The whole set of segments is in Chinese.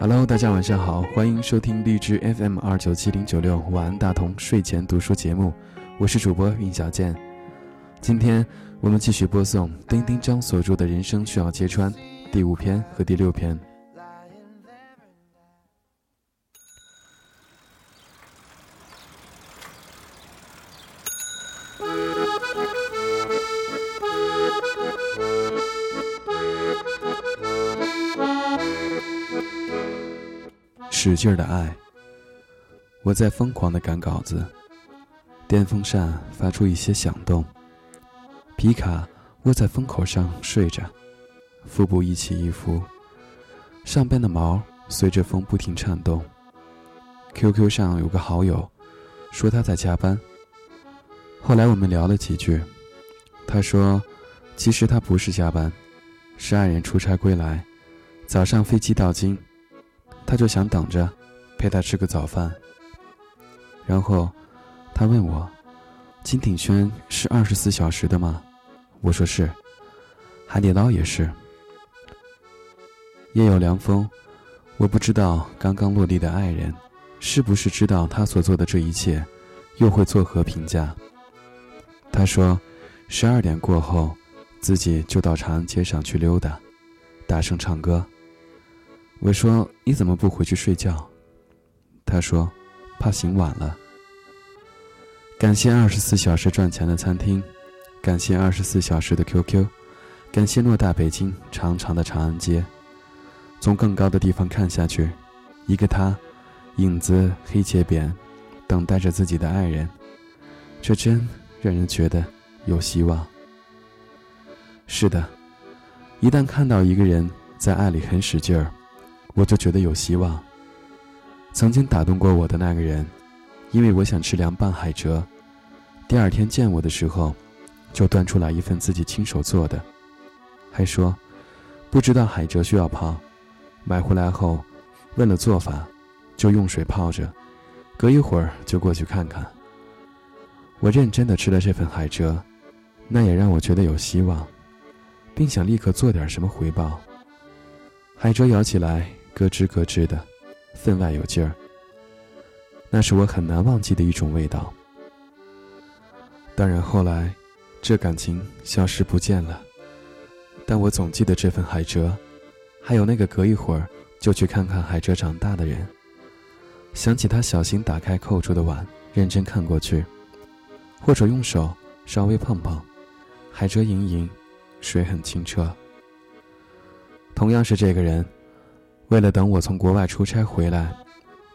Hello，大家晚上好，欢迎收听荔枝 FM 二九七零九六晚安大同睡前读书节目，我是主播云小健。今天我们继续播送丁丁张所著的《人生需要揭穿》第五篇和第六篇。使劲儿的爱，我在疯狂的赶稿子，电风扇发出一些响动。皮卡窝在风口上睡着，腹部一起一伏，上边的毛随着风不停颤动。QQ 上有个好友，说他在加班。后来我们聊了几句，他说，其实他不是加班，是爱人出差归来，早上飞机到京。他就想等着，陪他吃个早饭。然后，他问我：“金鼎轩是二十四小时的吗？”我说是。海底捞也是。夜有凉风，我不知道刚刚落地的爱人，是不是知道他所做的这一切，又会作何评价？他说：“十二点过后，自己就到长安街上去溜达，大声唱歌。”我说：“你怎么不回去睡觉？”他说：“怕醒晚了。”感谢二十四小时赚钱的餐厅，感谢二十四小时的 QQ，感谢偌大北京长长的长安街。从更高的地方看下去，一个他，影子黑且扁，等待着自己的爱人，这真让人觉得有希望。是的，一旦看到一个人在爱里很使劲儿。我就觉得有希望。曾经打动过我的那个人，因为我想吃凉拌海蜇，第二天见我的时候，就端出来一份自己亲手做的，还说不知道海蜇需要泡，买回来后问了做法，就用水泡着，隔一会儿就过去看看。我认真的吃了这份海蜇，那也让我觉得有希望，并想立刻做点什么回报。海蜇咬起来。咯吱咯吱的，分外有劲儿。那是我很难忘记的一种味道。当然后来，这感情消失不见了，但我总记得这份海蜇，还有那个隔一会儿就去看看海蜇长大的人。想起他小心打开扣住的碗，认真看过去，或者用手稍微碰碰，海蜇盈盈，水很清澈。同样是这个人。为了等我从国外出差回来，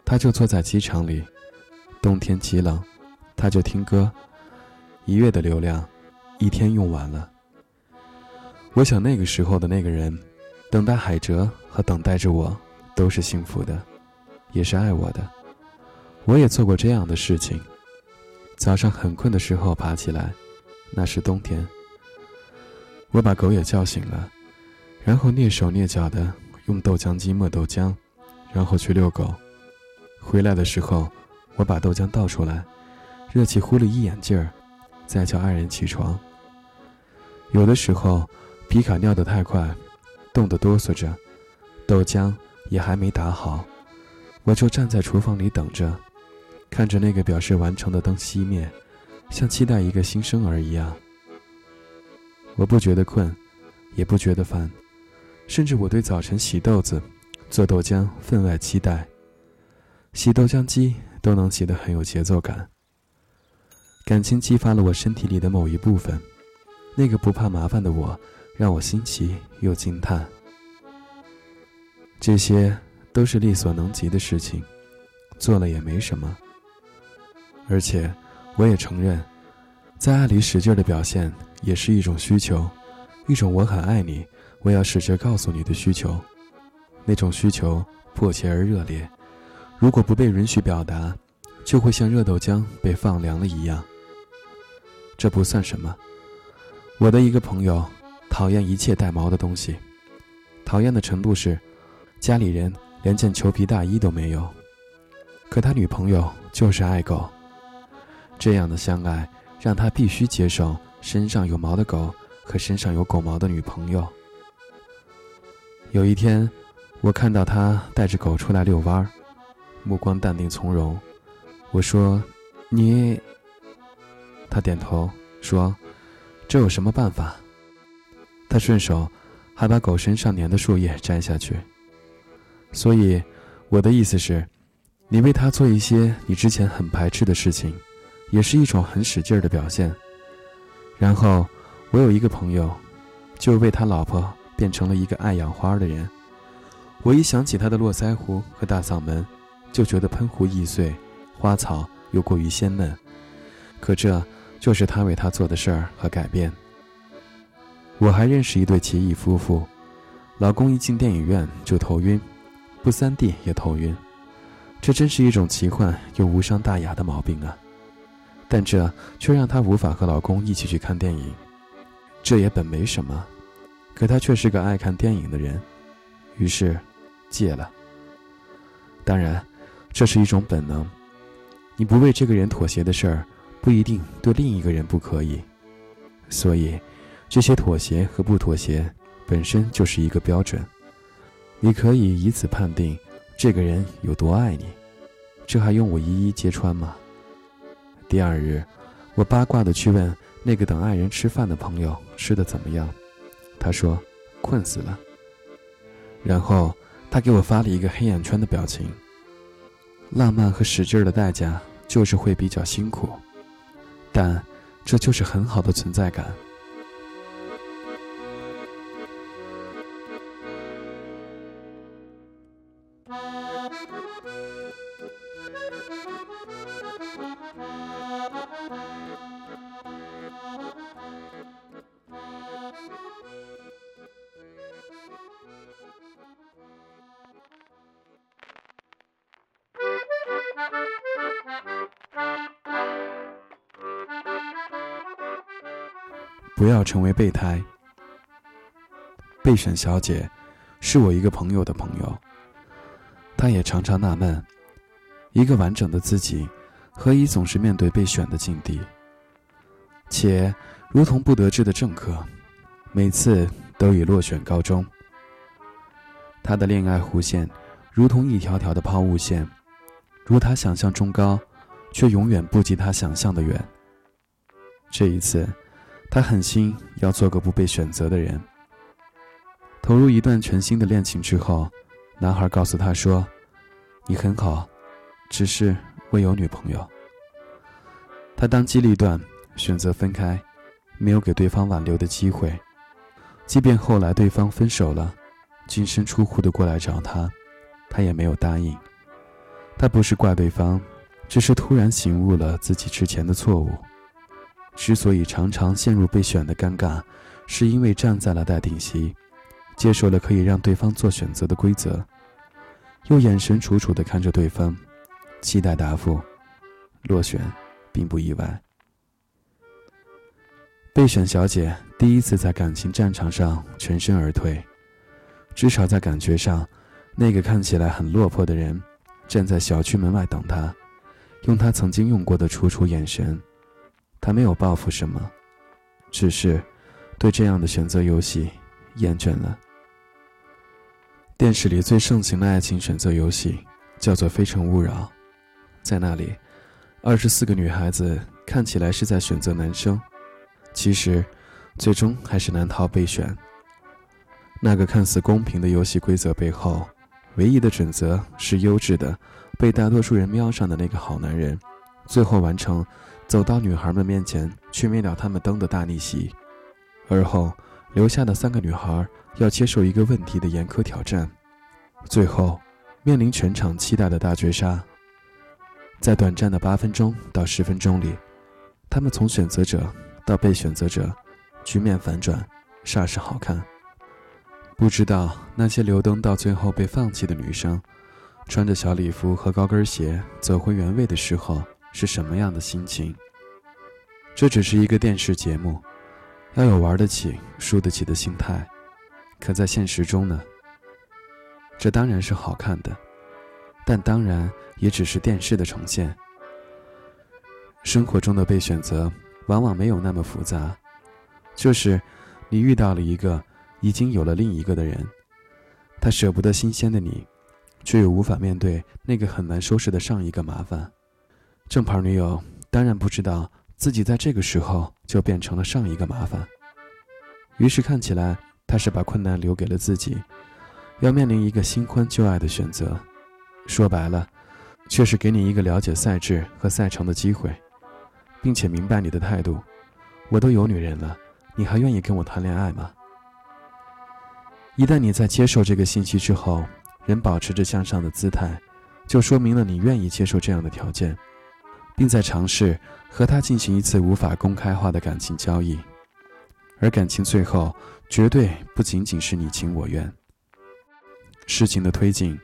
他就坐在机场里。冬天极冷，他就听歌。一月的流量，一天用完了。我想那个时候的那个人，等待海蜇和等待着我，都是幸福的，也是爱我的。我也做过这样的事情。早上很困的时候爬起来，那是冬天。我把狗也叫醒了，然后蹑手蹑脚的。用豆浆机磨豆浆，然后去遛狗。回来的时候，我把豆浆倒出来，热气呼了一眼劲儿，再叫爱人起床。有的时候，皮卡尿得太快，冻得哆嗦着，豆浆也还没打好，我就站在厨房里等着，看着那个表示完成的灯熄灭，像期待一个新生儿一样。我不觉得困，也不觉得烦。甚至我对早晨洗豆子、做豆浆分外期待。洗豆浆机都能洗得很有节奏感。感情激发了我身体里的某一部分，那个不怕麻烦的我，让我新奇又惊叹。这些都是力所能及的事情，做了也没什么。而且，我也承认，在爱里使劲的表现也是一种需求，一种我很爱你。我要试着告诉你的需求，那种需求迫切而热烈，如果不被允许表达，就会像热豆浆被放凉了一样。这不算什么。我的一个朋友讨厌一切带毛的东西，讨厌的程度是，家里人连件裘皮大衣都没有，可他女朋友就是爱狗，这样的相爱让他必须接受身上有毛的狗和身上有狗毛的女朋友。有一天，我看到他带着狗出来遛弯儿，目光淡定从容。我说：“你。”他点头说：“这有什么办法？”他顺手还把狗身上粘的树叶摘下去。所以，我的意思是，你为他做一些你之前很排斥的事情，也是一种很使劲儿的表现。然后，我有一个朋友，就为他老婆变成了一个爱养花的人。我一想起他的络腮胡和大嗓门，就觉得喷壶易碎，花草又过于鲜嫩。可这就是他为他做的事儿和改变。我还认识一对奇异夫妇，老公一进电影院就头晕，不三 D 也头晕，这真是一种奇幻又无伤大雅的毛病啊！但这却让她无法和老公一起去看电影。这也本没什么，可他却是个爱看电影的人，于是。戒了。当然，这是一种本能。你不为这个人妥协的事儿，不一定对另一个人不可以。所以，这些妥协和不妥协本身就是一个标准。你可以以此判定这个人有多爱你。这还用我一一揭穿吗？第二日，我八卦的去问那个等爱人吃饭的朋友吃的怎么样。他说困死了。然后。他给我发了一个黑眼圈的表情。浪漫和使劲儿的代价就是会比较辛苦，但这就是很好的存在感。不要成为备胎。备选小姐，是我一个朋友的朋友。她也常常纳闷：一个完整的自己，何以总是面对被选的境地？且如同不得志的政客，每次都以落选告终。她的恋爱弧线，如同一条条的抛物线，如她想象中高，却永远不及她想象的远。这一次。他狠心要做个不被选择的人。投入一段全新的恋情之后，男孩告诉他说：“你很好，只是我有女朋友。”他当机立断，选择分开，没有给对方挽留的机会。即便后来对方分手了，净身出户的过来找他，他也没有答应。他不是怪对方，只是突然醒悟了自己之前的错误。之所以常常陷入被选的尴尬，是因为站在了待定席，接受了可以让对方做选择的规则，又眼神楚楚地看着对方，期待答复。落选，并不意外。备选小姐第一次在感情战场上全身而退，至少在感觉上，那个看起来很落魄的人，站在小区门外等她，用他曾经用过的楚楚眼神。他没有报复什么，只是对这样的选择游戏厌倦了。电视里最盛行的爱情选择游戏叫做《非诚勿扰》，在那里，二十四个女孩子看起来是在选择男生，其实最终还是难逃被选。那个看似公平的游戏规则背后，唯一的准则是优质的、被大多数人瞄上的那个好男人，最后完成。走到女孩们面前去灭掉他们灯的大逆袭，而后留下的三个女孩要接受一个问题的严苛挑战，最后面临全场期待的大绝杀。在短暂的八分钟到十分钟里，他们从选择者到被选择者，局面反转，煞是好看。不知道那些留灯到最后被放弃的女生，穿着小礼服和高跟鞋走回原位的时候。是什么样的心情？这只是一个电视节目，要有玩得起、输得起的心态。可在现实中呢？这当然是好看的，但当然也只是电视的呈现。生活中的被选择往往没有那么复杂，就是你遇到了一个已经有了另一个的人，他舍不得新鲜的你，却又无法面对那个很难收拾的上一个麻烦。正牌女友当然不知道自己在这个时候就变成了上一个麻烦，于是看起来他是把困难留给了自己，要面临一个新婚旧爱的选择。说白了，却是给你一个了解赛制和赛程的机会，并且明白你的态度。我都有女人了，你还愿意跟我谈恋爱吗？一旦你在接受这个信息之后，仍保持着向上的姿态，就说明了你愿意接受这样的条件，并在尝试和他进行一次无法公开化的感情交易。而感情最后绝对不仅仅是你情我愿。事情的推进，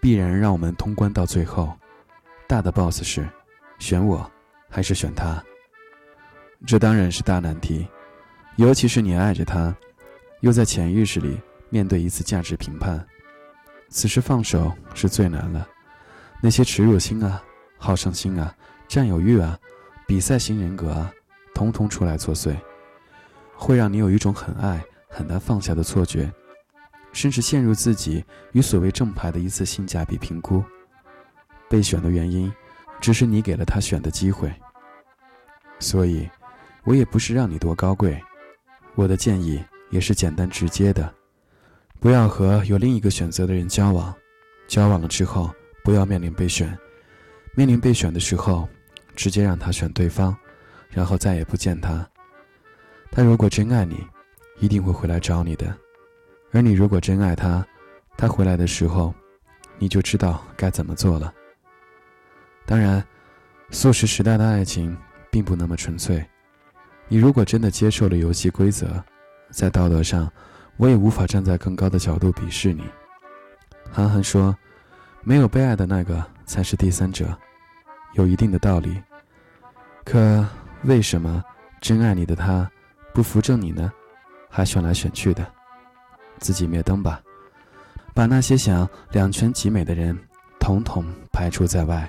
必然让我们通关到最后。大的 boss 是，选我，还是选他？这当然是大难题，尤其是你爱着他，又在潜意识里面对一次价值评判，此时放手是最难了。那些耻辱心啊、好胜心啊、占有欲啊、比赛型人格啊，统统出来作祟，会让你有一种很爱很难放下的错觉，甚至陷入自己与所谓正牌的一次性价比评估。被选的原因，只是你给了他选的机会，所以。我也不是让你多高贵，我的建议也是简单直接的，不要和有另一个选择的人交往，交往了之后不要面临被选，面临被选的时候，直接让他选对方，然后再也不见他。他如果真爱你，一定会回来找你的，而你如果真爱他，他回来的时候，你就知道该怎么做了。当然，素食时代的爱情并不那么纯粹。你如果真的接受了游戏规则，在道德上，我也无法站在更高的角度鄙视你。韩寒说：“没有被爱的那个才是第三者，有一定的道理。可为什么真爱你的他不扶正你呢？还选来选去的，自己灭灯吧，把那些想两全其美的人统统排除在外。”